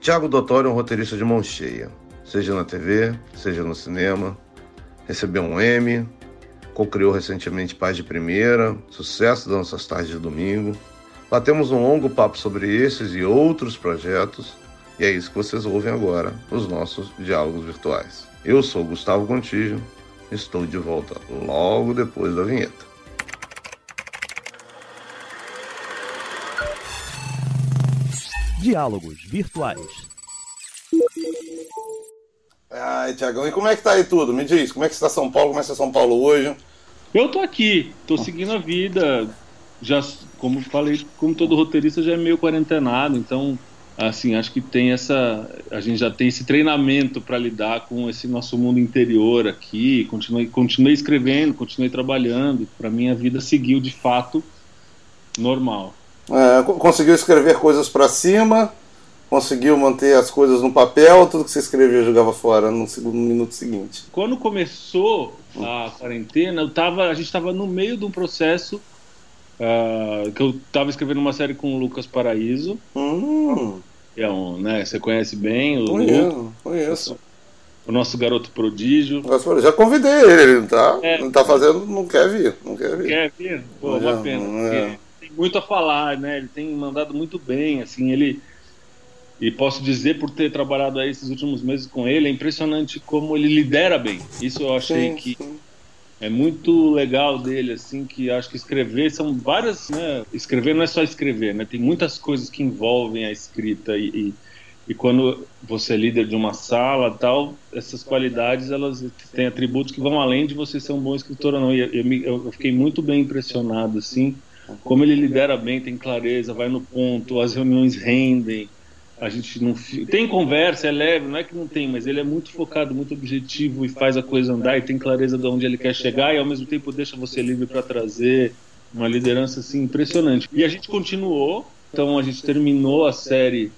Tiago Dottori é um roteirista de mão cheia, seja na TV, seja no cinema. Recebeu um Emmy, co-criou recentemente Paz de Primeira, sucesso das nossas tardes de domingo. Batemos um longo papo sobre esses e outros projetos, e é isso que vocês ouvem agora nos nossos diálogos virtuais. Eu sou Gustavo Contígio, estou de volta logo depois da vinheta. Diálogos Virtuais. Ai, Tiagão, e como é que tá aí tudo? Me diz, como é que está São Paulo? Como é que está São Paulo hoje? Eu tô aqui, tô seguindo a vida. Já, como falei, como todo roteirista, já é meio quarentenado, então, assim, acho que tem essa. A gente já tem esse treinamento para lidar com esse nosso mundo interior aqui. Continuei, continuei escrevendo, continuei trabalhando. Para mim, a vida seguiu de fato normal. É, conseguiu escrever coisas para cima, conseguiu manter as coisas no papel, tudo que você escrevia jogava fora no, segundo, no minuto seguinte. Quando começou a quarentena, eu tava, a gente estava no meio de um processo uh, que eu estava escrevendo uma série com o Lucas Paraíso. Hum. É um, né, você conhece bem o Conheço, conheço. O nosso garoto prodígio. Já convidei ele, ele não tá, é, não tá fazendo, não quer vir, não quer vir. Quer vir? Pô, uma pena. É muito a falar, né? Ele tem mandado muito bem, assim, ele e posso dizer por ter trabalhado aí esses últimos meses com ele, é impressionante como ele lidera bem. Isso eu achei sim, que sim. é muito legal dele, assim, que acho que escrever são várias, né? Escrever não é só escrever, né? Tem muitas coisas que envolvem a escrita e, e, e quando você é líder de uma sala, tal, essas qualidades elas têm atributos que vão além de você ser um bom escritor ou não. E eu, eu, eu fiquei muito bem impressionado, assim como ele lidera bem, tem clareza, vai no ponto, as reuniões rendem. A gente não tem conversa, é leve, não é que não tem, mas ele é muito focado, muito objetivo e faz a coisa andar e tem clareza de onde ele quer chegar e ao mesmo tempo deixa você livre para trazer uma liderança assim impressionante. E a gente continuou, então a gente terminou a série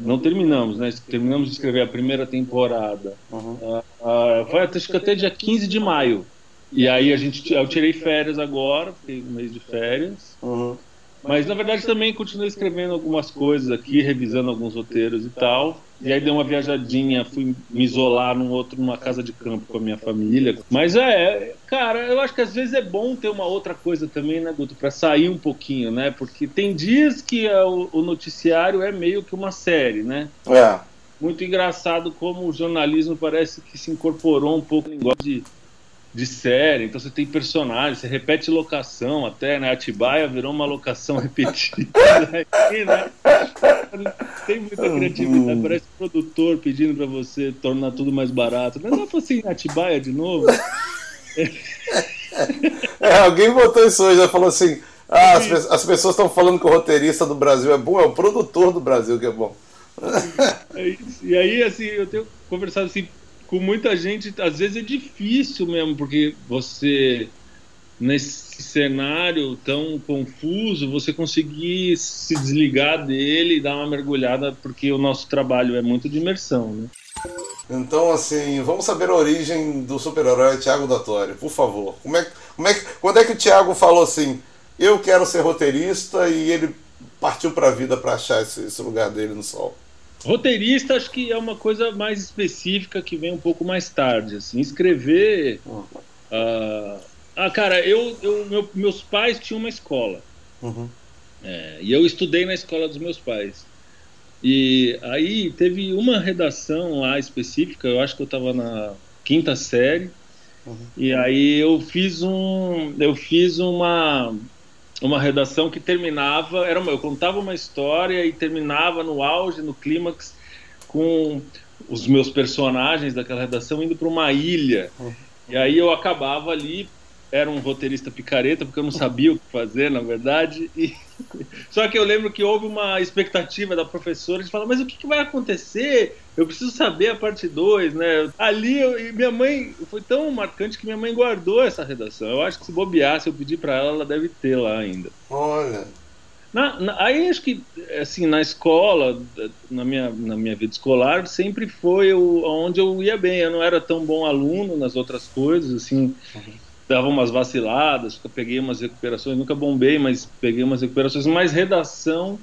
não terminamos, né? Terminamos de escrever a primeira temporada. Uhum. Uh, uh, foi acho que até dia 15 de maio. E aí a gente, eu tirei férias agora, fiquei um mês de férias. Uhum. Mas na verdade também continuei escrevendo algumas coisas aqui, revisando alguns roteiros e tal. E aí dei uma viajadinha, fui me isolar num outro, numa casa de campo com a minha família. Mas é, cara, eu acho que às vezes é bom ter uma outra coisa também, né, Guto, para sair um pouquinho, né? Porque tem dias que é o, noticiário é meio que uma série, né? É. Muito engraçado como o jornalismo parece que se incorporou um pouco no negócio de de série, então você tem personagens, você repete locação até, né? Atibaia virou uma locação repetida aqui, né? Tem muita criatividade, parece um produtor pedindo para você tornar tudo mais barato. Mas pra ser em Atibaia de novo? É, alguém botou isso hoje, falou assim: ah, as, as pessoas estão falando que o roteirista do Brasil é bom, é o produtor do Brasil que é bom. É. E aí, assim, eu tenho conversado assim com muita gente, às vezes é difícil mesmo, porque você, nesse cenário tão confuso, você conseguir se desligar dele e dar uma mergulhada, porque o nosso trabalho é muito de imersão, né? Então, assim, vamos saber a origem do super-herói Thiago Datório, por favor. Como é, como é, quando é que o Thiago falou assim, eu quero ser roteirista e ele partiu para a vida para achar esse, esse lugar dele no sol? Roteirista acho que é uma coisa mais específica que vem um pouco mais tarde. Assim, escrever. Uh, ah, cara, eu, eu meu, meus pais tinham uma escola. Uhum. É, e eu estudei na escola dos meus pais. E aí teve uma redação lá específica, eu acho que eu estava na quinta série. Uhum. E aí eu fiz um. Eu fiz uma uma redação que terminava, era uma, eu contava uma história e terminava no auge, no clímax, com os meus personagens daquela redação indo para uma ilha. Uhum. E aí eu acabava ali era um roteirista picareta, porque eu não sabia o que fazer, na verdade. E... Só que eu lembro que houve uma expectativa da professora de falar, mas o que, que vai acontecer? Eu preciso saber a parte 2, né? Ali, eu... minha mãe, foi tão marcante que minha mãe guardou essa redação. Eu acho que se bobear, se eu pedir para ela, ela deve ter lá ainda. Olha... Na, na, aí acho que, assim, na escola, na minha, na minha vida escolar, sempre foi o, onde eu ia bem. Eu não era tão bom aluno nas outras coisas, assim... Uhum dava umas vaciladas, peguei umas recuperações, nunca bombei, mas peguei umas recuperações, mas redação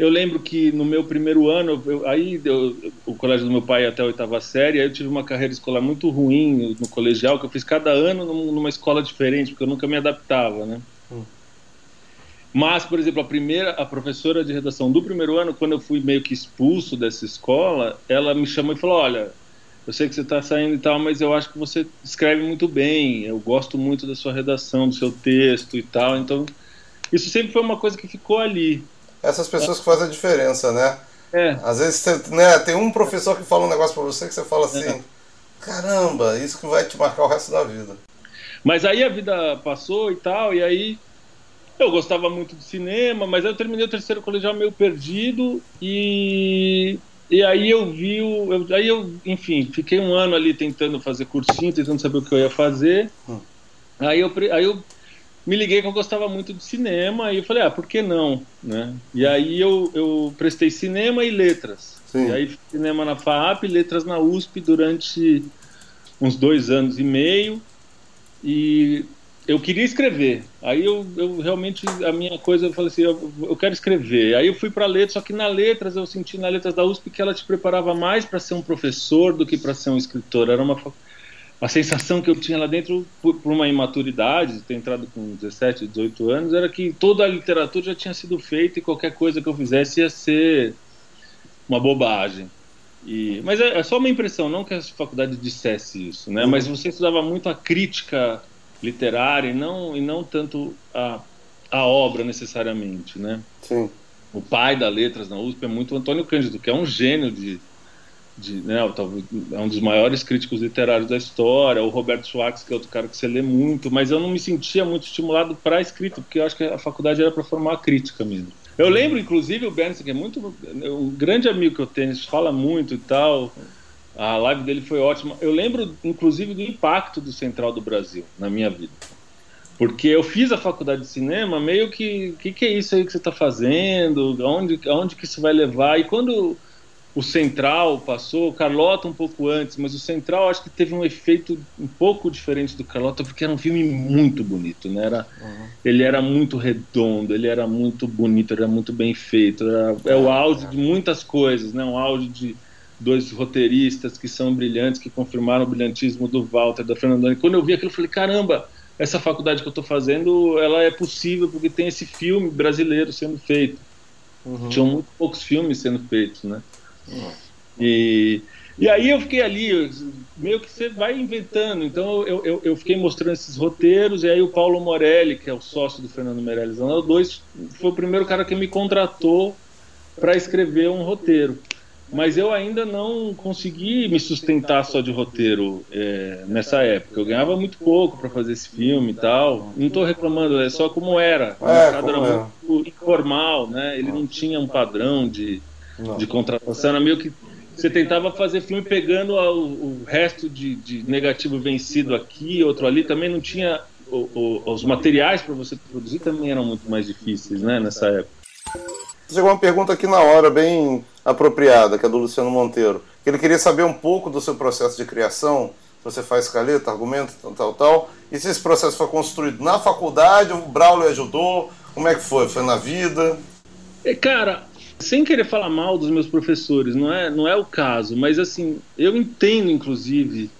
eu lembro que no meu primeiro ano, eu, aí eu, o colégio do meu pai até a oitava série, aí eu tive uma carreira escolar muito ruim no, no colegial, que eu fiz cada ano numa escola diferente, porque eu nunca me adaptava, né? Hum. Mas, por exemplo, a primeira, a professora de redação do primeiro ano, quando eu fui meio que expulso dessa escola, ela me chamou e falou: Olha, eu sei que você está saindo e tal, mas eu acho que você escreve muito bem, eu gosto muito da sua redação, do seu texto e tal. Então, isso sempre foi uma coisa que ficou ali essas pessoas que fazem a diferença, né? É. Às vezes né, tem um professor que fala um negócio para você que você fala assim: é. caramba, isso que vai te marcar o resto da vida. Mas aí a vida passou e tal, e aí eu gostava muito de cinema, mas aí eu terminei o terceiro colegial meio perdido e e aí eu vi o, eu, aí eu, enfim, fiquei um ano ali tentando fazer cursinho, tentando saber o que eu ia fazer. Hum. Aí eu aí eu me liguei que eu gostava muito de cinema e eu falei, ah, por que não? Né? E aí eu, eu prestei cinema e letras. Sim. E aí cinema na FAAP, letras na USP durante uns dois anos e meio. E eu queria escrever. Aí eu, eu realmente, a minha coisa, eu falei assim, eu, eu quero escrever. Aí eu fui para letras, só que na letras eu senti na letras da USP que ela te preparava mais para ser um professor do que para ser um escritor. Era uma a sensação que eu tinha lá dentro, por, por, uma imaturidade, de ter entrado com 17, 18 anos, era que toda a literatura já tinha sido feita e qualquer coisa que eu fizesse ia ser uma bobagem. E, mas é, é só uma impressão, não que a faculdade dissesse isso, né? Uhum. Mas você estudava muito a crítica literária e não, e não tanto a, a obra necessariamente, né? Sim. O pai da letras na USP é muito Antônio Cândido, que é um gênio de de, né, é um dos maiores críticos literários da história, o Roberto Schwartz, que é outro cara que você lê muito, mas eu não me sentia muito estimulado para a escrita, porque eu acho que a faculdade era para formar crítica mesmo. Eu lembro, inclusive, o Bernstein, que é muito um grande amigo que eu tenho, fala muito e tal. A live dele foi ótima. Eu lembro, inclusive, do impacto do Central do Brasil na minha vida. Porque eu fiz a faculdade de cinema meio que, o que, que, é isso aí que você está fazendo? Aonde, aonde que isso vai levar? E quando o Central passou, o Carlota um pouco antes, mas o Central acho que teve um efeito um pouco diferente do Carlota, porque era um filme muito bonito, né? Era, uhum. Ele era muito redondo, ele era muito bonito, era muito bem feito. Era, é o auge de muitas coisas, né? Um auge de dois roteiristas que são brilhantes, que confirmaram o brilhantismo do Walter, da Fernandona. E quando eu vi aquilo, eu falei, caramba, essa faculdade que eu estou fazendo, ela é possível porque tem esse filme brasileiro sendo feito. Uhum. Tinham muito poucos filmes sendo feitos, né? E, e aí eu fiquei ali, meio que você vai inventando. Então eu, eu, eu, fiquei mostrando esses roteiros, e aí o Paulo Morelli, que é o sócio do Fernando Meirelles 2, foi o primeiro cara que me contratou para escrever um roteiro. Mas eu ainda não consegui me sustentar só de roteiro é, nessa época. Eu ganhava muito pouco para fazer esse filme e tal. Não estou reclamando, é só como era. O é, mercado era é. muito informal, né? Ele não tinha um padrão de de contratação. Era meio que você tentava fazer filme pegando o, o resto de, de, negativo vencido aqui, outro ali. Também não tinha. O, o, os materiais para você produzir também eram muito mais difíceis, né, nessa época. Chegou uma pergunta aqui na hora, bem apropriada, que é do Luciano Monteiro. Ele queria saber um pouco do seu processo de criação. Você faz escaleta, argumento, tal, tal, tal. E se esse processo foi construído na faculdade, o Braulio ajudou? Como é que foi? Foi na vida? É, cara, sem querer falar mal dos meus professores, não é, não é o caso, mas assim, eu entendo inclusive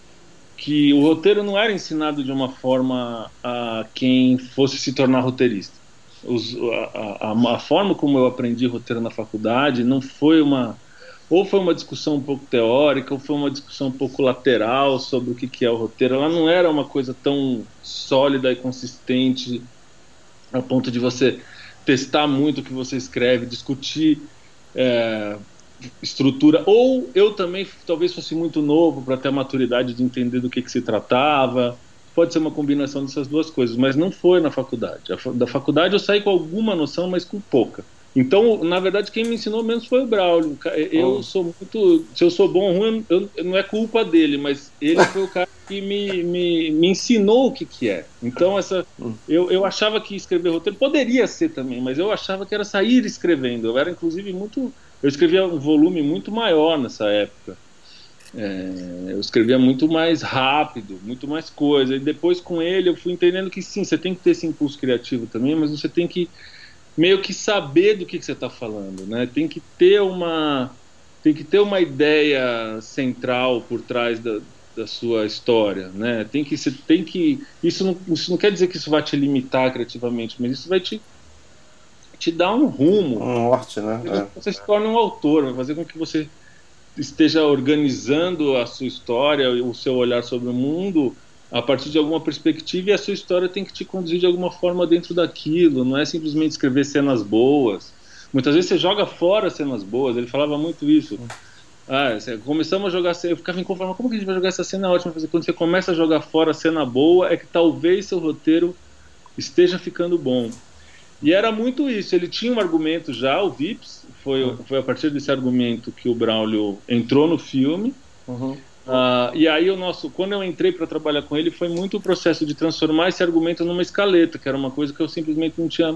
que o roteiro não era ensinado de uma forma a quem fosse se tornar roteirista. Os, a, a, a, forma como eu aprendi roteiro na faculdade não foi uma ou foi uma discussão um pouco teórica ou foi uma discussão um pouco lateral sobre o que, que é o roteiro. Ela não era uma coisa tão sólida e consistente a ponto de você testar muito o que você escreve, discutir é, estrutura. Ou eu também talvez fosse muito novo para ter a maturidade de entender do que, que se tratava. Pode ser uma combinação dessas duas coisas, mas não foi na faculdade. Da faculdade eu saí com alguma noção, mas com pouca. Então, na verdade, quem me ensinou menos foi o Braulio. Eu oh. sou muito. Se eu sou bom ou ruim, eu, não é culpa dele, mas ele foi o cara que me, me, me ensinou o que, que é. Então, essa, hum. eu, eu achava que escrever roteiro poderia ser também, mas eu achava que era sair escrevendo. Eu era, inclusive, muito. Eu escrevia um volume muito maior nessa época. É, eu escrevia muito mais rápido, muito mais coisa. E depois, com ele, eu fui entendendo que sim, você tem que ter esse impulso criativo também, mas você tem que meio que saber do que, que você está falando, né? Tem que ter uma tem que ter uma ideia central por trás da, da sua história, né? Tem que você tem que isso não, isso não quer dizer que isso vai te limitar criativamente, mas isso vai te te dar um rumo, um norte, né? É. Você se torna um autor, vai fazer com que você esteja organizando a sua história, o seu olhar sobre o mundo a partir de alguma perspectiva e a sua história tem que te conduzir de alguma forma dentro daquilo, não é simplesmente escrever cenas boas. Muitas vezes você joga fora cenas boas, ele falava muito isso. Ah, começamos a jogar eu ficava inconformado, como que a gente vai jogar essa cena ótima? Quando você começa a jogar fora a cena boa, é que talvez seu roteiro esteja ficando bom. E era muito isso, ele tinha um argumento já, o Vips, foi, foi a partir desse argumento que o Braulio entrou no filme. Uhum. Uh, e aí o nosso, quando eu entrei para trabalhar com ele, foi muito o processo de transformar esse argumento numa escaleta, que era uma coisa que eu simplesmente não tinha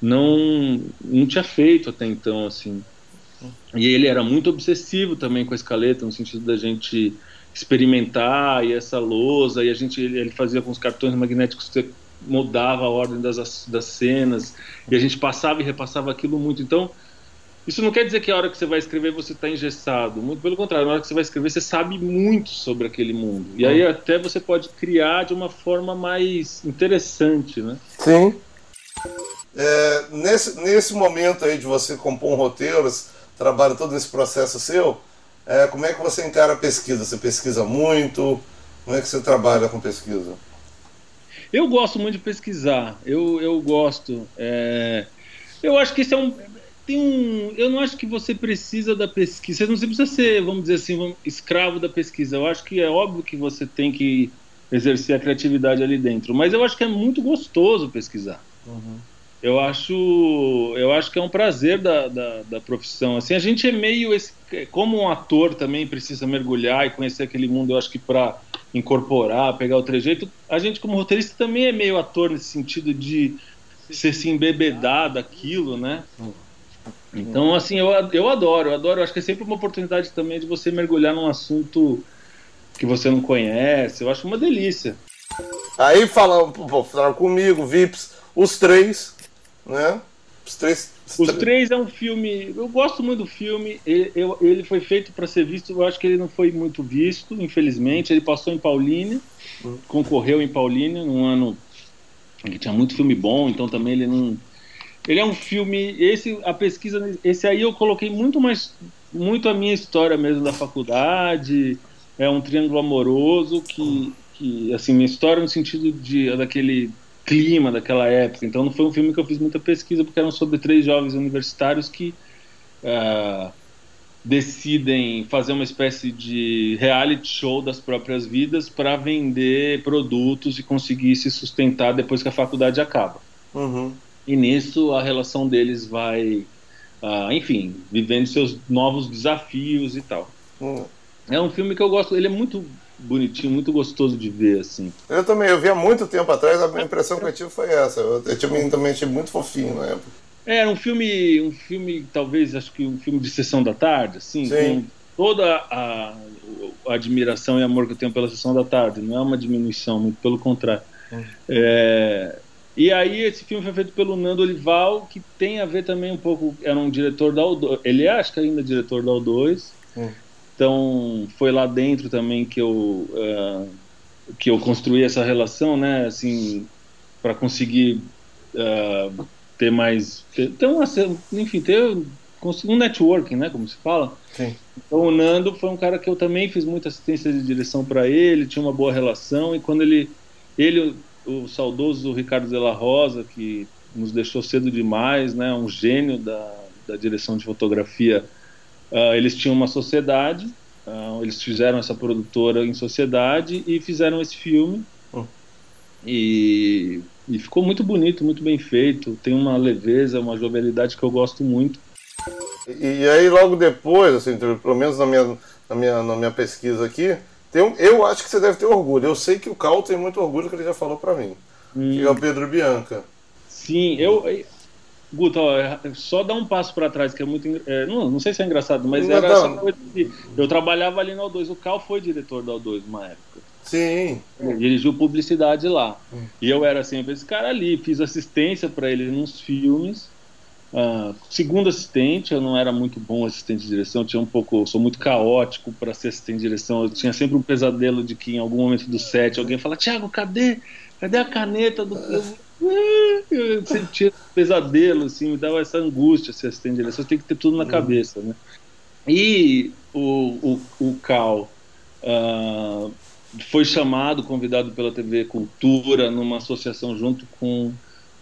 não não tinha feito até então assim. E ele era muito obsessivo também com a escaleta, no sentido da gente experimentar e essa lousa, e a gente ele fazia com os cartões magnéticos mudava a ordem das, das cenas, e a gente passava e repassava aquilo muito. Então, isso não quer dizer que a hora que você vai escrever você está engessado. Muito pelo contrário, na hora que você vai escrever você sabe muito sobre aquele mundo. E aí até você pode criar de uma forma mais interessante, né? Sim. É, nesse, nesse momento aí de você compor um roteiro, trabalha todo esse processo seu, é, como é que você encara a pesquisa? Você pesquisa muito? Como é que você trabalha com pesquisa? Eu gosto muito de pesquisar. Eu, eu gosto. É... Eu acho que isso é um tem um. Eu não acho que você precisa da pesquisa. Você não precisa ser, vamos dizer assim, escravo da pesquisa. Eu acho que é óbvio que você tem que exercer a criatividade ali dentro. Mas eu acho que é muito gostoso pesquisar. Uhum. Eu acho, eu acho que é um prazer da, da, da, profissão. Assim, a gente é meio esse, como um ator também precisa mergulhar e conhecer aquele mundo. Eu acho que para incorporar, pegar o trejeito, a gente como roteirista também é meio ator nesse sentido de ser se embebedar daquilo, né? Então, assim, eu, eu adoro, eu adoro. Eu acho que é sempre uma oportunidade também de você mergulhar num assunto que você não conhece. Eu acho uma delícia. Aí falando, falaram comigo, Vips, os três, né? Os três. Os três é um filme. Eu gosto muito do filme. Ele, eu, ele foi feito para ser visto. Eu acho que ele não foi muito visto, infelizmente. Ele passou em Paulínia, hum. concorreu em Paulínia num ano que tinha muito filme bom. Então também ele não ele é um filme. Esse, a pesquisa. Esse aí eu coloquei muito mais. Muito a minha história mesmo da faculdade. É um triângulo amoroso que. que assim, minha história no sentido de daquele clima daquela época. Então não foi um filme que eu fiz muita pesquisa, porque eram sobre três jovens universitários que. Uh, decidem fazer uma espécie de reality show das próprias vidas para vender produtos e conseguir se sustentar depois que a faculdade acaba. Uhum e nisso a relação deles vai, uh, enfim, vivendo seus novos desafios e tal. Hum. É um filme que eu gosto, ele é muito bonitinho, muito gostoso de ver, assim. Eu também, eu vi há muito tempo atrás, a impressão que eu tive foi essa. Eu, eu também, também achei muito fofinho na época. É, um filme, um filme, talvez, acho que um filme de sessão da tarde, assim, Sim. com toda a, a, admiração e amor que eu tenho pela sessão da tarde. Não é uma diminuição, muito pelo contrário. Hum. É, e aí esse filme foi feito pelo Nando Olival, que tem a ver também um pouco, era um diretor da O2, ele é, acho que ainda é diretor da O2. Hum. Então foi lá dentro também que eu uh, que eu construí essa relação, né, assim, para conseguir uh, ter mais ter, ter uma, enfim, ter um networking, né, como se fala. Sim. Então o Nando foi um cara que eu também fiz muita assistência de direção para ele, tinha uma boa relação e quando ele ele o saudoso Ricardo de la Rosa, que nos deixou cedo demais, né, um gênio da, da direção de fotografia. Uh, eles tinham uma sociedade, uh, eles fizeram essa produtora em sociedade e fizeram esse filme. Oh. E, e ficou muito bonito, muito bem feito. Tem uma leveza, uma jovialidade que eu gosto muito. E, e aí, logo depois, assim, pelo menos na minha, na minha, na minha pesquisa aqui, tem, eu acho que você deve ter orgulho. Eu sei que o Cal tem muito orgulho, que ele já falou para mim. Hum. Que é o Pedro Bianca. Sim, eu. Guto, ó, é, só dá um passo para trás, que é muito. É, não, não sei se é engraçado, mas não, era não. essa coisa de. Eu trabalhava ali na O2, o Cal foi diretor da O2 uma época. Sim. Ele dirigiu publicidade lá. Hum. E eu era sempre esse cara ali, fiz assistência para ele nos filmes. Uh, segundo assistente, eu não era muito bom assistente de direção, tinha um pouco, sou muito caótico para ser assistente de direção. Eu tinha sempre um pesadelo de que em algum momento do set alguém fala: "Tiago, cadê? Cadê a caneta do eu sentia pesadelo, assim, me dava essa angústia se assistente de direção, tem que ter tudo na uhum. cabeça, né? E o, o, o Cal uh, foi chamado, convidado pela TV Cultura, numa associação junto com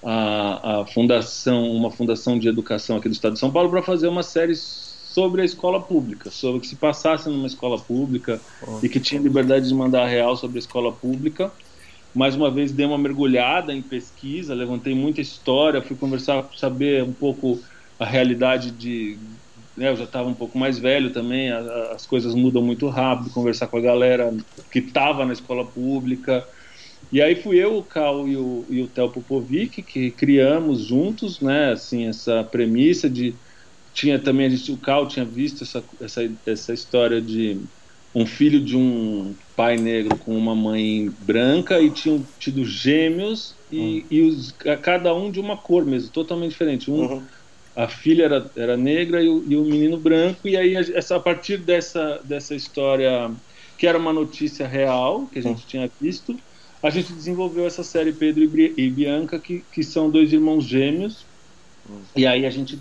a, a fundação, uma fundação de educação aqui do Estado de São Paulo, para fazer uma série sobre a escola pública, sobre o que se passasse numa escola pública oh. e que tinha liberdade de mandar real sobre a escola pública mais uma vez dei uma mergulhada em pesquisa, levantei muita história, fui conversar, saber um pouco a realidade de. Né, eu já estava um pouco mais velho também, a, a, as coisas mudam muito rápido, conversar com a galera que estava na escola pública. E aí fui eu, o Cal e o, e o Theo Popovic que criamos juntos, né, assim, essa premissa de tinha também a gente, o Cal tinha visto essa, essa, essa história de um filho de um pai negro com uma mãe branca e tinham tido gêmeos e, uhum. e os, cada um de uma cor mesmo, totalmente diferente. Um, uhum. A filha era, era negra e o, e o menino branco, e aí essa, a partir dessa, dessa história, que era uma notícia real, que a gente uhum. tinha visto, a gente desenvolveu essa série Pedro e Bianca, que, que são dois irmãos gêmeos, uhum. e aí a gente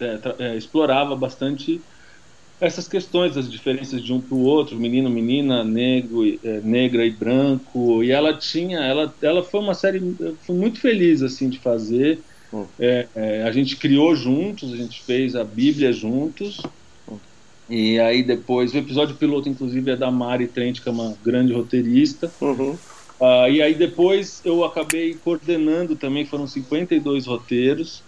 é, é, explorava bastante essas questões das diferenças de um para o outro, menino, menina, negro, é, negra e branco. E ela tinha, ela, ela foi uma série, foi muito feliz assim de fazer. Hum. É, é, a gente criou juntos, a gente fez a Bíblia juntos. Hum. E aí depois, o episódio piloto, inclusive, é da Mari Trent, que é uma grande roteirista. Uhum. Uh, e aí depois eu acabei coordenando também, foram 52 roteiros.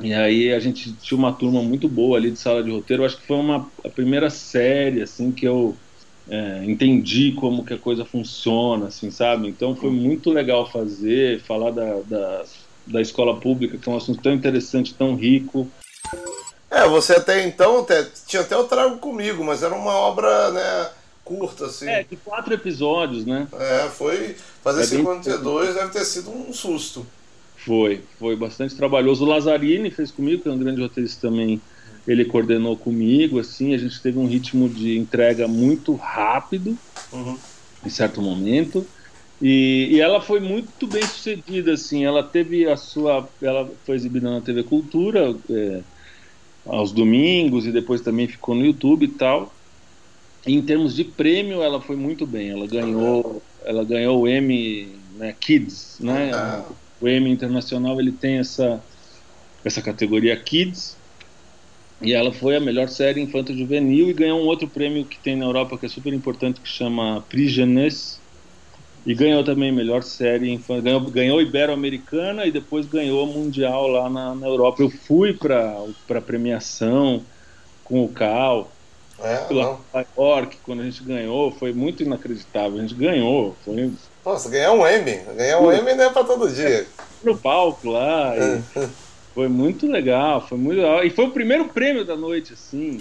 E aí a gente tinha uma turma muito boa ali de sala de roteiro. Eu acho que foi uma, a primeira série assim que eu é, entendi como que a coisa funciona, assim, sabe? Então foi muito legal fazer, falar da, da, da escola pública, que é um assunto tão interessante, tão rico. É, você até então até, tinha até o Trago Comigo, mas era uma obra, né, curta, assim. É, de quatro episódios, né? É, foi. Fazer é 52 bem... deve ter sido um susto. Foi, foi bastante trabalhoso. O Lazzarini fez comigo, que é um grande roteirista também. Ele coordenou comigo, assim, a gente teve um ritmo de entrega muito rápido, uhum. em certo momento. E, e, ela foi muito bem sucedida, assim. Ela teve a sua, ela foi exibida na TV Cultura é, aos domingos e depois também ficou no YouTube e tal. E em termos de prêmio, ela foi muito bem. Ela ganhou, ela ganhou o Emmy né, Kids, né? Uhum o Emmy Internacional ele tem essa, essa categoria Kids, e ela foi a melhor série infanto-juvenil e ganhou um outro prêmio que tem na Europa que é super importante, que chama Prix Jeunesse, e ganhou também melhor série infantil, ganhou, ganhou Ibero-Americana e depois ganhou Mundial lá na, na Europa. Eu fui para a premiação com o Cal, é, Nova York, quando a gente ganhou, foi muito inacreditável. A gente ganhou, foi nossa, ganhar um M. Ganhar um M não é pra todo dia. No palco lá. foi muito legal, foi muito legal. E foi o primeiro prêmio da noite, assim.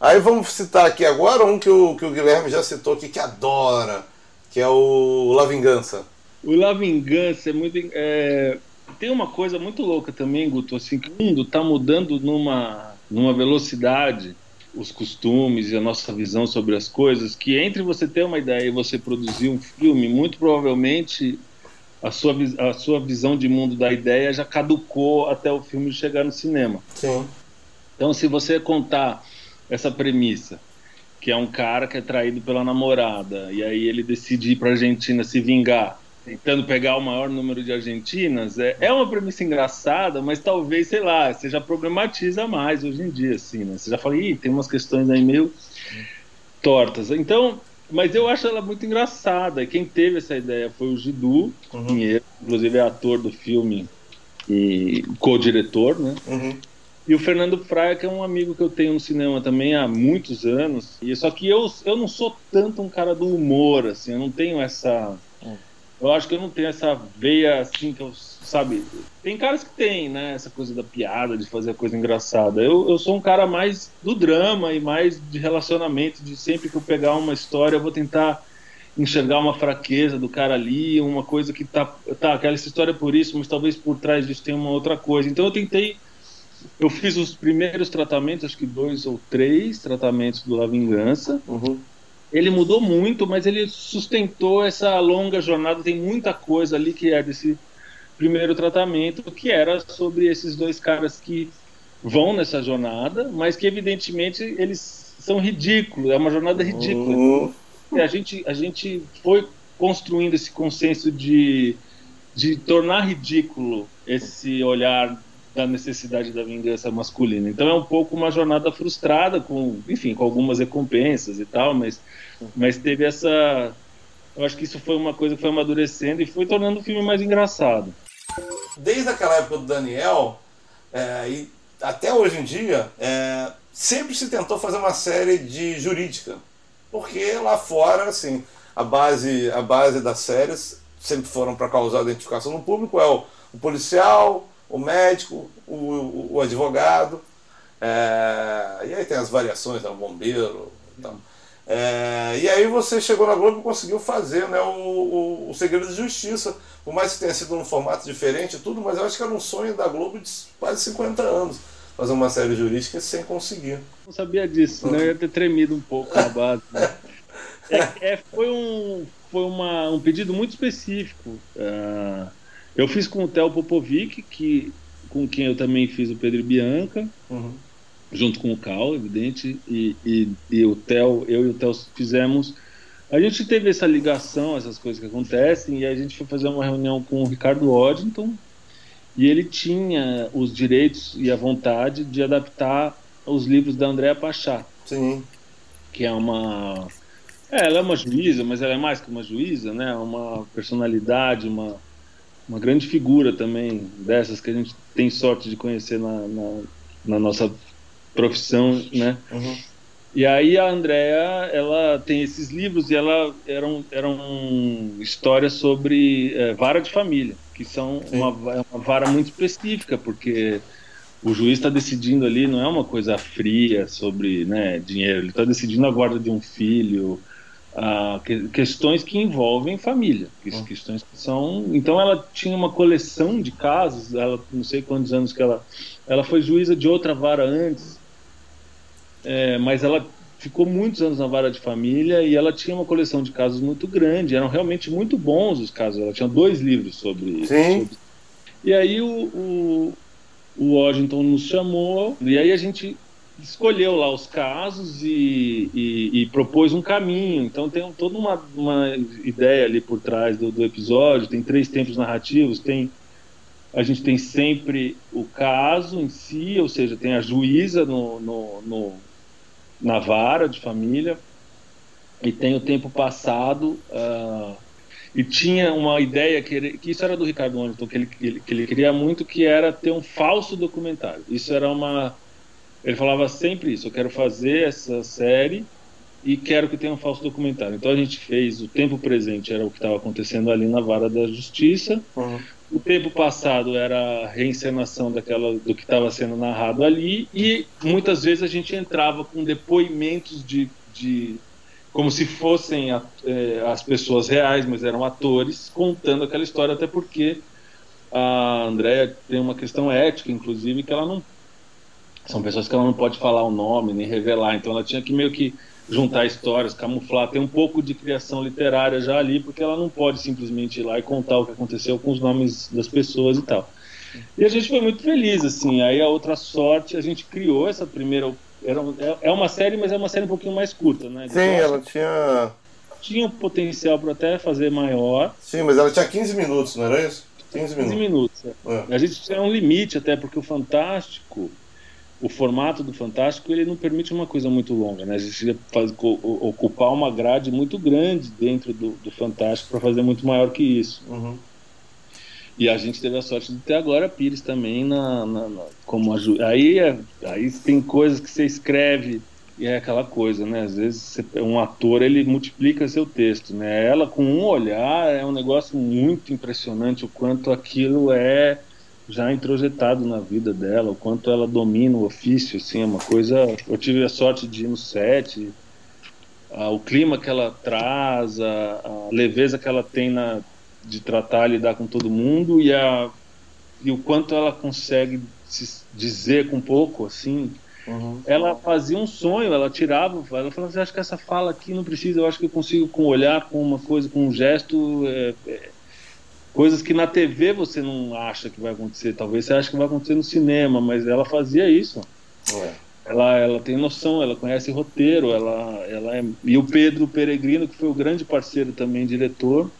Aí vamos citar aqui agora um que o, que o Guilherme já citou aqui, que adora, que é o La Vingança. O La Vingança é muito. É... Tem uma coisa muito louca também, Guto, assim, que o mundo tá mudando numa, numa velocidade os costumes e a nossa visão sobre as coisas, que entre você ter uma ideia e você produzir um filme, muito provavelmente a sua, a sua visão de mundo da ideia já caducou até o filme chegar no cinema. Sim. Então, se você contar essa premissa, que é um cara que é traído pela namorada, e aí ele decide ir para a Argentina se vingar, tentando pegar o maior número de argentinas, é, é uma premissa engraçada, mas talvez, sei lá, você já problematiza mais hoje em dia, assim, né? Você já fala, ih, tem umas questões aí meio tortas. Então, mas eu acho ela muito engraçada. E quem teve essa ideia foi o Gidu uhum. Pinheiro, inclusive é ator do filme e co-diretor, né? Uhum. E o Fernando Fraia, que é um amigo que eu tenho no cinema também há muitos anos. E só que eu, eu não sou tanto um cara do humor, assim, eu não tenho essa eu acho que eu não tenho essa veia assim que eu sabe? Tem caras que tem, né? Essa coisa da piada, de fazer coisa engraçada. Eu, eu sou um cara mais do drama e mais de relacionamento, de sempre que eu pegar uma história, eu vou tentar enxergar uma fraqueza do cara ali, uma coisa que tá, tá, aquela história é por isso, mas talvez por trás disso tenha uma outra coisa. Então eu tentei, eu fiz os primeiros tratamentos, acho que dois ou três tratamentos do La Vingança. Uhum. Ele mudou muito, mas ele sustentou essa longa jornada. Tem muita coisa ali que é desse primeiro tratamento, que era sobre esses dois caras que vão nessa jornada, mas que evidentemente eles são ridículos. É uma jornada ridícula. Uhum a gente, a gente foi construindo esse consenso de, de tornar ridículo esse olhar da necessidade da vingança masculina. Então é um pouco uma jornada frustrada com, enfim, com algumas recompensas e tal, mas mas teve essa eu acho que isso foi uma coisa que foi amadurecendo e foi tornando o filme mais engraçado. Desde aquela época do Daniel é, e até hoje em dia, é, sempre se tentou fazer uma série de jurídica porque lá fora, assim, a base, a base das séries sempre foram para causar identificação no público, é o, o policial, o médico, o, o, advogado, é, e aí tem as variações, né, o bombeiro então. É, e aí você chegou na Globo e conseguiu fazer né, o, o, o Segredo de Justiça, por mais que tenha sido num formato diferente e tudo, mas eu acho que era um sonho da Globo de quase 50 anos fazer uma série jurídica sem conseguir. Não sabia disso, né? Eu ia ter tremido um pouco na base. Né? É, é, foi um, foi uma, um pedido muito específico. Uh, eu fiz com o Theo Popovic, que, com quem eu também fiz o Pedro Bianca, uhum. junto com o Cal, evidente, e, e, e o Theo, eu e o Theo fizemos. A gente teve essa ligação, essas coisas que acontecem, e a gente foi fazer uma reunião com o Ricardo Waddington, e ele tinha os direitos e a vontade de adaptar os livros da Andréa Pachá. Sim. Que é uma. É, ela é uma juíza, mas ela é mais que uma juíza, né? Uma personalidade, uma, uma grande figura também, dessas que a gente tem sorte de conhecer na, na, na nossa profissão, né? Uhum. E aí a Andrea, ela tem esses livros e ela eram, eram histórias sobre é, vara de família que são uma, é uma vara muito específica, porque o juiz está decidindo ali, não é uma coisa fria sobre né, dinheiro, ele está decidindo a guarda de um filho, uh, que, questões que envolvem família, que, questões que são. Então ela tinha uma coleção de casos, ela não sei quantos anos que ela, ela foi juíza de outra vara antes, é, mas ela ficou muitos anos na vara de família e ela tinha uma coleção de casos muito grande, eram realmente muito bons os casos. Ela tinha dois livros sobre. Sim. Sobre... E aí o, o, o Washington nos chamou e aí a gente escolheu lá os casos e, e, e propôs um caminho. Então tem toda uma, uma ideia ali por trás do, do episódio. Tem três tempos narrativos. Tem a gente tem sempre o caso em si, ou seja, tem a juíza no, no, no na vara de família e tem o tempo passado uh, e tinha uma ideia que, ele, que isso era do Ricardo Anderson que ele, ele, que ele queria muito que era ter um falso documentário isso era uma ele falava sempre isso eu quero fazer essa série e quero que tenha um falso documentário então a gente fez o tempo presente era o que estava acontecendo ali na vara da justiça uhum. O tempo passado era a reencenação daquela do que estava sendo narrado ali e muitas vezes a gente entrava com depoimentos de, de como se fossem a, é, as pessoas reais, mas eram atores contando aquela história até porque a Andrea tem uma questão ética, inclusive, que ela não são pessoas que ela não pode falar o nome nem revelar, então ela tinha que meio que juntar histórias, camuflar, tem um pouco de criação literária já ali, porque ela não pode simplesmente ir lá e contar o que aconteceu com os nomes das pessoas e tal. E a gente foi muito feliz, assim. Aí a outra sorte, a gente criou essa primeira. Era, é, é uma série, mas é uma série um pouquinho mais curta, né? Sim, ela tinha. Tinha potencial para até fazer maior. Sim, mas ela tinha 15 minutos, não era isso? 15 minutos. 15 minutos. É. É. A gente tinha um limite até, porque o Fantástico o formato do Fantástico ele não permite uma coisa muito longa, né? A gente faz, ocupar uma grade muito grande dentro do, do Fantástico para fazer muito maior que isso. Uhum. E a gente teve a sorte de ter agora a Pires também na, na, na como ajuda. Aí, é, aí tem coisas que você escreve e é aquela coisa, né? Às vezes um ator ele multiplica seu texto, né? Ela com um olhar é um negócio muito impressionante o quanto aquilo é já introjetado na vida dela, o quanto ela domina o ofício, assim, é uma coisa. Eu tive a sorte de ir no set, o clima que ela traz, a, a, leveza que ela tem na, de tratar, lidar com todo mundo e, a, e o quanto ela consegue se dizer com pouco, assim, Uhum. Ela fazia um sonho, ela tirava, ela falava assim, acho que essa fala aqui não precisa, eu acho que eu consigo com um olhar, com uma coisa, com um gesto, é, é, coisas que na TV você não acha que vai acontecer, talvez você ache que vai acontecer no cinema, mas ela fazia isso. É. Ela, ela tem noção, ela conhece roteiro, ela, ela é... e o Pedro Peregrino, que foi o grande parceiro também, diretor,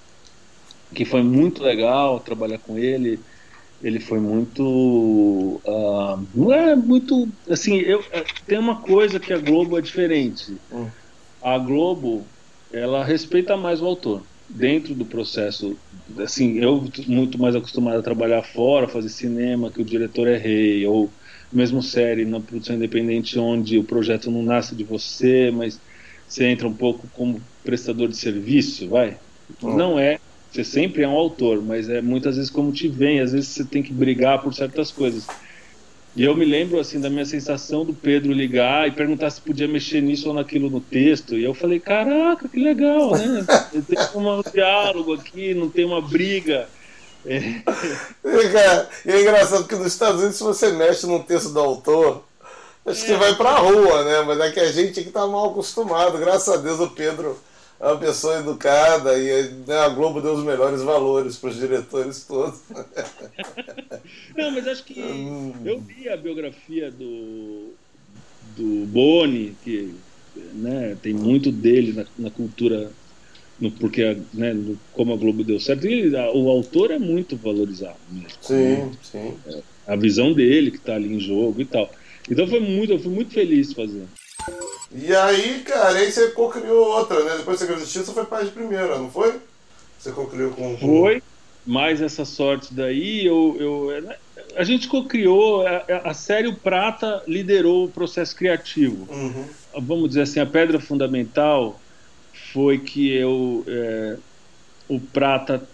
que foi muito legal trabalhar com ele ele foi muito uh, não é muito assim eu é, tem uma coisa que a Globo é diferente hum. a Globo ela respeita mais o autor dentro do processo assim eu muito mais acostumado a trabalhar fora fazer cinema que o diretor é rei ou mesmo série na produção independente onde o projeto não nasce de você mas você entra um pouco como prestador de serviço vai hum. não é você sempre é um autor, mas é muitas vezes como te vem, às vezes você tem que brigar por certas coisas. E eu me lembro assim da minha sensação do Pedro ligar e perguntar se podia mexer nisso ou naquilo no texto. E eu falei, caraca, que legal, né? Tem um diálogo aqui, não tem uma briga. É. E é engraçado que nos Estados Unidos, se você mexe num texto do autor, acho que é. você vai pra rua, né? Mas é que a gente que tá mal acostumado. Graças a Deus o Pedro é uma pessoa educada e né, a Globo deu os melhores valores para os diretores todos. Não, mas acho que hum. eu vi a biografia do, do Boni, que né, tem muito dele na, na cultura, no, porque né, no, como a Globo deu certo, e a, o autor é muito valorizado. Mesmo, sim, né? sim. É, a visão dele que está ali em jogo e tal. Então foi muito, eu fui muito feliz fazendo. E aí, cara, aí você co-criou outra, né? Depois você Justiça foi pai de primeira, não foi? Você co-criou com. Foi, mas essa sorte daí, eu, eu, a gente co-criou, a, a série O Prata liderou o processo criativo. Uhum. Vamos dizer assim, a pedra fundamental foi que eu. É, o Prata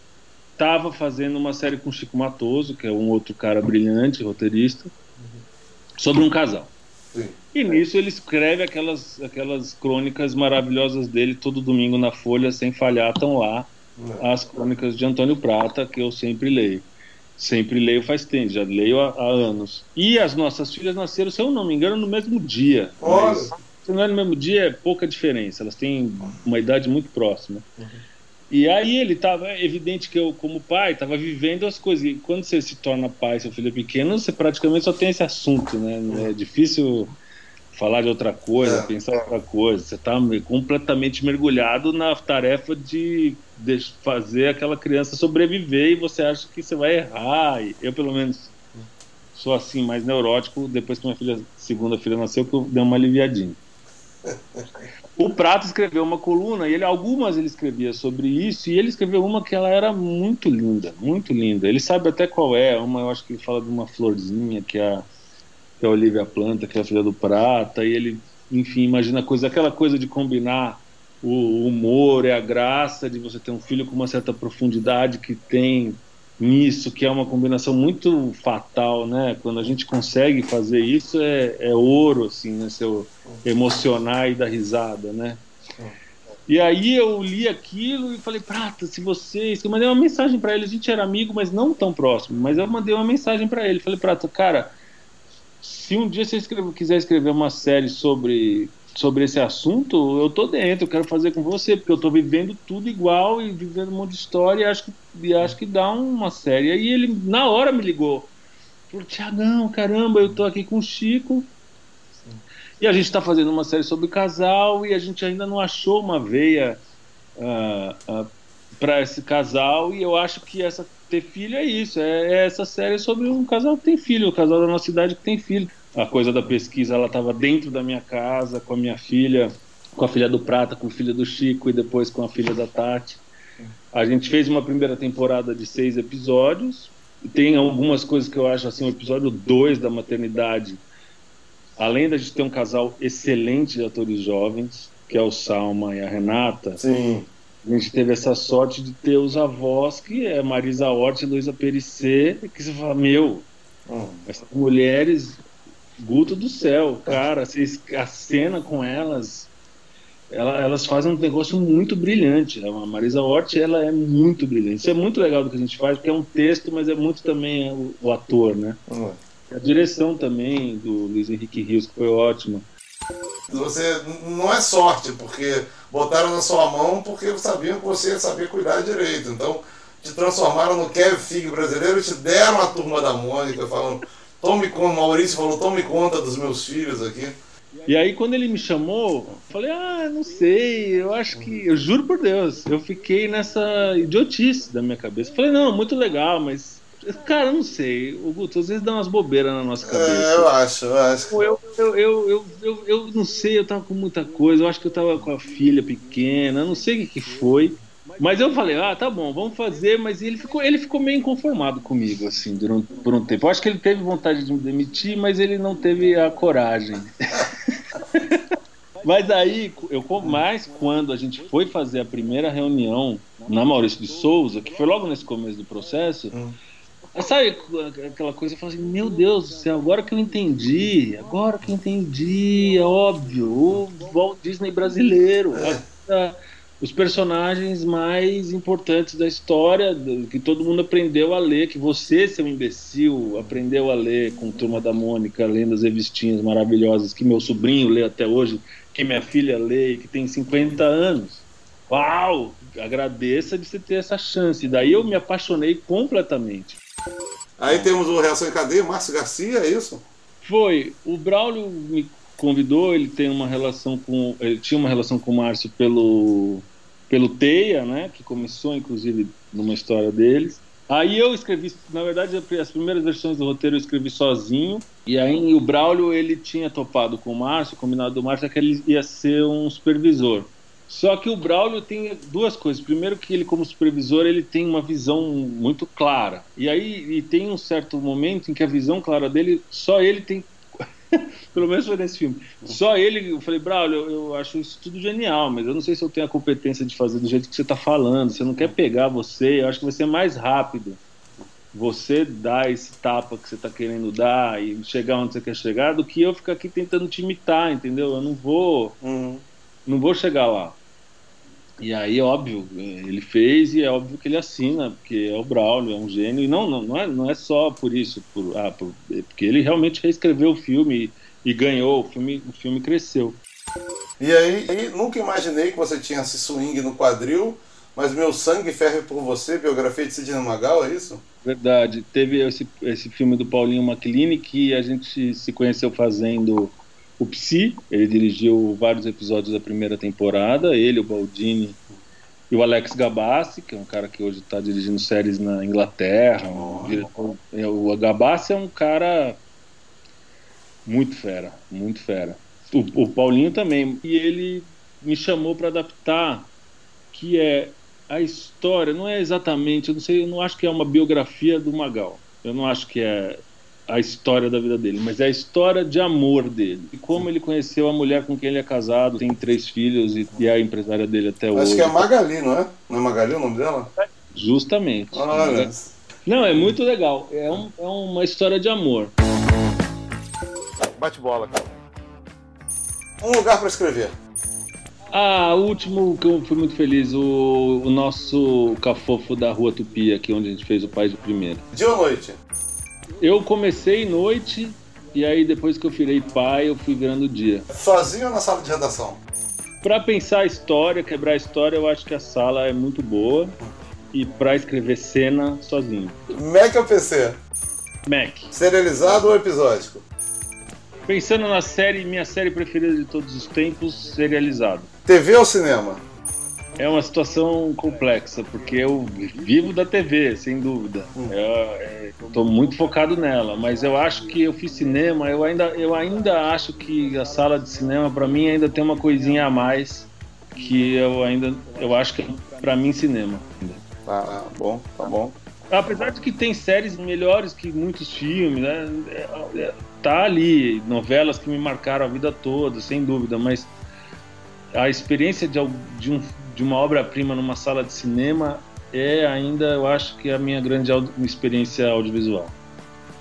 estava fazendo uma série com Chico Matoso, que é um outro cara brilhante, roteirista, sobre um casal. Sim. E nisso ele escreve aquelas, aquelas crônicas maravilhosas dele todo domingo na Folha, sem falhar, estão lá é. as crônicas de Antônio Prata, que eu sempre leio. Sempre leio faz tempo, já leio há, há anos. E as nossas filhas nasceram, se eu não me engano, no mesmo dia. Mas, se não é no mesmo dia, é pouca diferença. Elas têm uma idade muito próxima. Uhum. E aí ele estava, é evidente que eu, como pai, estava vivendo as coisas. E quando você se torna pai, seu filho é pequeno, você praticamente só tem esse assunto, né? É difícil falar de outra coisa, é. pensar outra coisa. Você está completamente mergulhado na tarefa de, de, fazer aquela criança sobreviver e você acha que você vai errar. Eu, pelo menos, sou assim, mais neurótico. Depois que minha filha, segunda filha nasceu, que eu dei uma aliviadinha. O Prato escreveu uma coluna, e ele, algumas ele escrevia sobre isso, e ele escreveu uma que ela era muito linda, muito linda. Ele sabe até qual é, uma eu acho que ele fala de uma florzinha que é a que é a Olivia Planta, que é a filha do Prata, e ele, enfim, imagina coisa, aquela coisa de combinar o humor e a graça de você ter um filho com uma certa profundidade que tem nisso, que é uma combinação muito fatal, né? Quando a gente consegue fazer isso, é, é ouro, assim, né? Seu emocionar e dar risada, né? E aí eu li aquilo e falei, Prata, se vocês. Eu mandei uma mensagem para ele, a gente era amigo, mas não tão próximo. Mas eu mandei uma mensagem para ele. Falei, Prata, cara, se um dia você escreve, quiser escrever uma série sobre, sobre esse assunto, eu tô dentro, eu quero fazer com você, porque eu tô vivendo tudo igual e vivendo um monte de história e acho que, e acho que dá uma série. Aí ele, na hora, me ligou. Falou, Tiagão, caramba, eu tô aqui com o Chico. Sim. E a gente está fazendo uma série sobre casal e a gente ainda não achou uma veia uh, ah, uh, ah, para esse casal e eu acho que essa ter filho é isso. É, é, essa série sobre um casal que tem filho, o um casal da nossa cidade que tem filho. A coisa da pesquisa, ela estava dentro da minha casa, com a minha filha, com a filha do Prata, com a filha do Chico e depois com a filha da Tati. A gente fez uma primeira temporada de seis episódios. Tem algumas coisas que eu acho assim, o episódio 2 da maternidade além da gente ter um casal excelente de atores jovens, que é o Salma e a Renata, Sim. a gente teve essa sorte de ter os avós, que é Marisa Hort e Luísa Perissé, que você fala, meu, Hum. essas mulheres, Guto do céu, cara, vocês, a cena com elas, ela- elas fazem um negócio muito brilhante. A Marisa Hort, ela é muito brilhante. Isso é muito legal do que a gente faz, porque é um texto, mas é muito também o, o ator, né? Hum. A direção também do Luiz Henrique Rios, que foi ótima. Você não é sorte, porque botaram na sua mão porque sabiam que você ia saber cuidar direito. Então, te transformaram no Kevin Fig brasileiro e te deram a turma da Mônica, falando, tome conta, Maurício falou, tome conta dos meus filhos aqui. E aí, quando ele me chamou, eu falei, ah, não sei, eu acho que. Eu juro por Deus, eu fiquei nessa idiotice da minha cabeça. Falei, não, muito legal, mas. Cara, eu não sei. O Guto, às vezes dá umas bobeiras na nossa cabeça. É, eu acho, eu acho. Eu, eu, eu, eu, eu, não sei, eu tava com muita coisa, eu acho que eu tava com a filha pequena, não sei o que, que foi. Mas eu falei, ah, tá bom, vamos fazer, mas ele ficou, ele ficou meio inconformado comigo, assim, durante, por um tempo. Eu acho que ele teve vontade de me demitir, mas ele não teve a coragem. mas aí, eu, mais quando a gente foi fazer a primeira reunião na Maurício de Souza, que foi logo nesse começo do processo, Hum. Sabe aquela coisa, eu falo assim, meu Deus do céu, agora que eu entendi, agora que eu entendi, é óbvio, o Walt Disney brasileiro, a- os personagens mais importantes da história, que todo mundo aprendeu a ler, que você, seu imbecil, aprendeu a ler com Turma da Mônica, lendo as revistinhas maravilhosas que meu sobrinho lê até hoje, que minha filha lê que tem 50 anos. Uau! Agradeça de você ter essa chance. Daí eu me apaixonei completamente. Aí temos o Reação em Cadeia, Márcio Garcia, é isso? Foi. O Braulio me convidou, ele tem uma relação com. Ele tinha uma relação com o Márcio pelo, pelo Teia, né? Que começou, inclusive, numa história deles. Aí eu escrevi, na verdade, as primeiras versões do roteiro eu escrevi sozinho. E aí o Braulio ele tinha topado com o Márcio, combinado do Márcio, é que ele ia ser um supervisor. Só que o Braulio tem duas coisas. Primeiro que ele, como supervisor, ele tem uma visão muito clara. E aí e tem um certo momento em que a visão clara dele, só ele tem. Pelo menos foi nesse filme. Só ele, eu falei, Braulio, eu, eu acho isso tudo genial, mas eu não sei se eu tenho a competência de fazer do jeito que você está falando. Você não quer pegar você, eu acho que vai ser mais rápido você dar esse tapa que você está querendo dar e chegar onde você quer chegar do que eu ficar aqui tentando te imitar, entendeu? Eu não vou Uhum. não vou chegar lá. E aí, óbvio, ele fez e é óbvio que ele assina, porque é o Braulio, é um gênio. E não, não, não, é, não é só por isso, por, ah, por- é porque ele realmente reescreveu o filme e, e ganhou, o filme, o filme cresceu. E aí, aí, nunca imaginei que você tinha esse swing no quadril, mas meu sangue ferve por você, biografia de Sidney Magal, é isso? Verdade. Teve esse, esse filme do Paulinho McLean que a gente se conheceu fazendo o Psi. Ele dirigiu vários episódios da primeira temporada. Ele, o Baldini e o Alex Gabassi, que é um cara que hoje está dirigindo séries na Inglaterra. Um diretor- é, o Gabassi é um cara muito fera, muito fera. O, o Paulinho também. E ele me chamou para adaptar, que é a história não é exatamente, eu não sei, eu não acho que é uma biografia do Magal. Eu não acho que é a história da vida dele, mas é a história de amor dele. E como ele conheceu a mulher com quem ele é casado, tem três filhos e, e é a empresária dele até hoje. Acho que é Magali, não é? Não é Magali o nome dela? Justamente. Olha. Não, é muito legal. É, um- é uma história de amor. Bate bola, cara. Um lugar pra escrever. Ah, o último que eu fui muito feliz, o, o nosso cafofo da Rua Tupi, aqui onde a gente fez o Pai de Primeira. Dia ou noite? Eu comecei noite e aí depois que eu virei pai, eu fui virando dia. Sozinho ou na sala de redação? Pra pensar a história, quebrar a história, eu acho que a sala é muito boa. E pra escrever cena, sozinho. Mac ou PC? Mac. Serializado ou episódico? Pensando na série, minha série preferida de todos os tempos, serializado. TV ou cinema? É uma situação complexa, porque eu vivo da TV, sem dúvida. Estou muito focado nela, mas eu acho que eu fiz cinema, eu ainda, eu ainda acho que a sala de cinema, para mim, ainda tem uma coisinha a mais que eu ainda, eu acho que é para mim cinema. Tá bom, tá bom. Apesar de que tem séries melhores que muitos filmes, né? É, é, tá ali, novelas que me marcaram a vida toda, sem dúvida, mas a experiência de, de, um, de uma obra-prima numa sala de cinema é ainda, eu acho que a minha grande experiência audiovisual.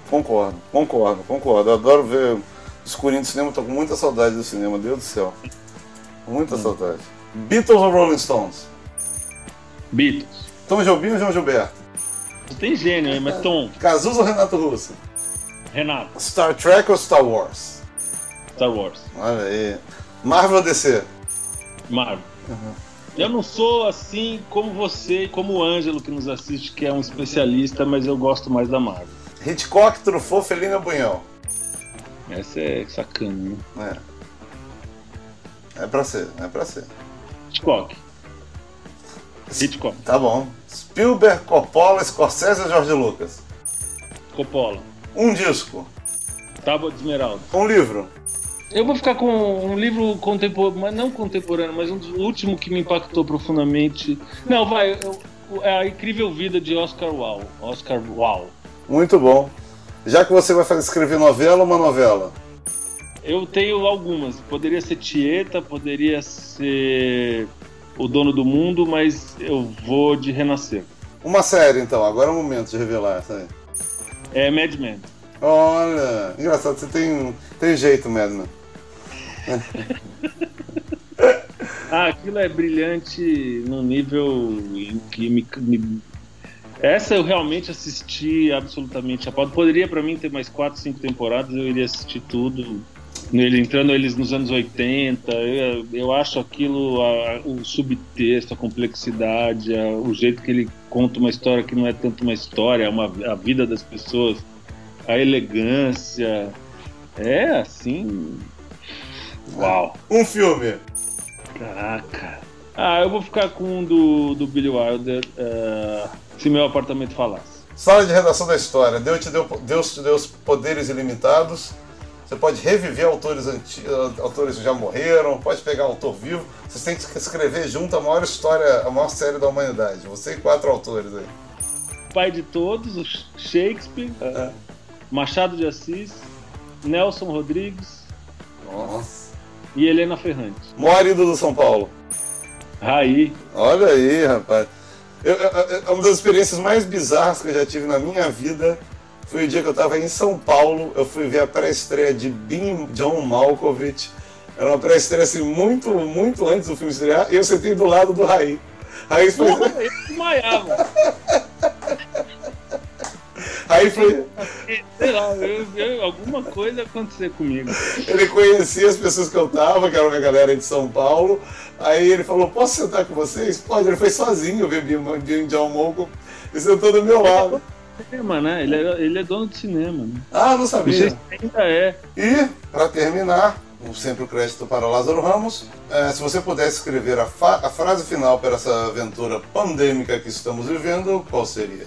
Concordo, concordo, concordo. Eu adoro ver escurinho do cinema, tô com muita saudade do cinema, Deus do céu. Muita hum. saudade. Beatles ou Rolling Stones? Beatles. Tom Jobim ou João Gilberto? Tem gênio, hein? Mas Tom. Cazuza ou Renato Russo? Renato. Star Trek ou Star Wars? Star Wars. Olha aí. Marvel ou DC? Marvel. Uhum. Eu não sou assim como você como o Ângelo que nos assiste, que é um especialista, mas eu gosto mais da Marvel. Hitchcock, Truffaut, Felina Bunhão. Essa é sacana, né? É. É pra ser, é pra ser. Hitchcock. Hitchcock. Tá bom. Spielberg, Coppola, Scorsese ou George Lucas? Coppola. Um disco. Tábua de Esmeralda. Um livro. Eu vou ficar com um livro contemporâneo, mas não contemporâneo, mas um dos últimos que me impactou profundamente. Não, vai. É a incrível vida de Oscar Wilde. Oscar Wilde. Muito bom. Já que você vai fazer escrever novela ou uma novela? Eu tenho algumas. Poderia ser Tieta, poderia ser O Dono do Mundo, mas eu vou de Renascer. Uma série, então. Agora é o momento de revelar essa aí. É Mad Men. Olha, engraçado, você tem, tem jeito, Mad Men. ah, aquilo é brilhante no nível em que me, me essa eu realmente assisti absolutamente. Poderia para mim ter mais 4, 5 temporadas, eu iria assistir tudo. Ele, entrando eles nos anos 80, eu, eu acho aquilo, a, o subtexto, a complexidade, a, o jeito que ele conta uma história que não é tanto uma história, é uma, a vida das pessoas, a elegância. É assim. Uau! Um filme! Caraca! Ah, eu vou ficar com um do, do Billy Wilder. Uh se meu apartamento falasse. Sala de redação da história. Deus te deu, Deus te deu poderes ilimitados. Você pode reviver autores antigos, autores que já morreram, pode pegar autor vivo. Vocês têm que escrever junto a maior história, a maior série da humanidade. Você e quatro autores aí. Pai de todos, Shakespeare, é. Machado de Assis, Nelson Rodrigues. E Helena Ferrante. Maior do São Paulo. Raí. Olha aí, rapaz. Eu, eu, uma das experiências mais bizarras que eu já tive na minha vida foi o dia que eu estava em São Paulo. Eu fui ver a pré-estreia de Bean John Malkovich. Era uma pré-estreia assim, muito, muito antes do filme estrear. E eu sentei do lado do Raí. Raí foi. Porra, eu desmaiava. Aí foi. Sei lá, eu, eu, alguma coisa ia acontecer comigo. Ele conhecia as pessoas que eu tava, que era uma galera de São Paulo. Aí ele falou: Posso sentar com vocês? Pode. Ele foi sozinho ver Jim John Mogo e sentou do meu lado. Cinema, né? Ele é, ele é dono de cinema. Né? Ah, não sabia. Não ainda é. E, para terminar, sempre o crédito para Lázaro Ramos. É, se você pudesse escrever a, a frase final para essa aventura pandêmica que estamos vivendo, qual seria?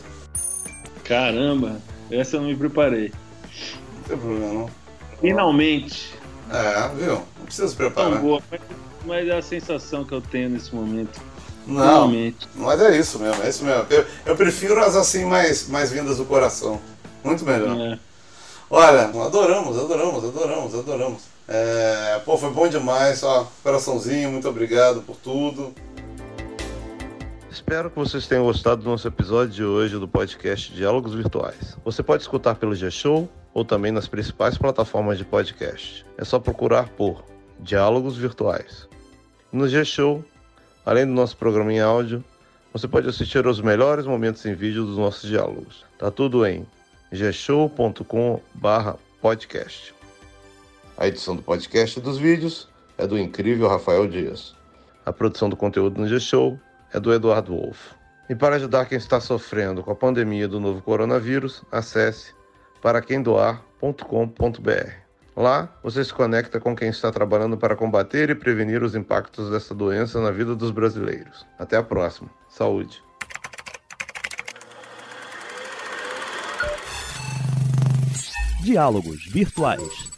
Caramba, essa eu não me preparei. Não tem problema, não. Finalmente. É, viu? Não precisa se preparar. Boa, mas é a sensação que eu tenho nesse momento. Não, Finalmente. mas é isso mesmo, é isso mesmo. Eu, eu, prefiro as assim mais, mais vindas do coração. Muito melhor. É. Olha, adoramos, adoramos, adoramos, adoramos. É, pô, foi bom demais, ó, coraçãozinho, muito obrigado por tudo. Espero que vocês tenham gostado do nosso episódio de hoje do podcast Diálogos Virtuais. Você pode escutar pelo G-Show ou também nas principais plataformas de podcast. É só procurar por Diálogos Virtuais. No G-Show, além do nosso programa em áudio, você pode assistir aos melhores momentos em vídeo dos nossos diálogos. Tá tudo em gshow.com/podcast. A edição do podcast e dos vídeos é do incrível Rafael Dias. A produção do conteúdo no G-Show é do Eduardo Wolff. E para ajudar quem está sofrendo com a pandemia do novo coronavírus, acesse paraquemdoar.com.br. Lá, você se conecta com quem está trabalhando para combater e prevenir os impactos dessa doença na vida dos brasileiros. Até a próxima. Saúde. Diálogos Virtuais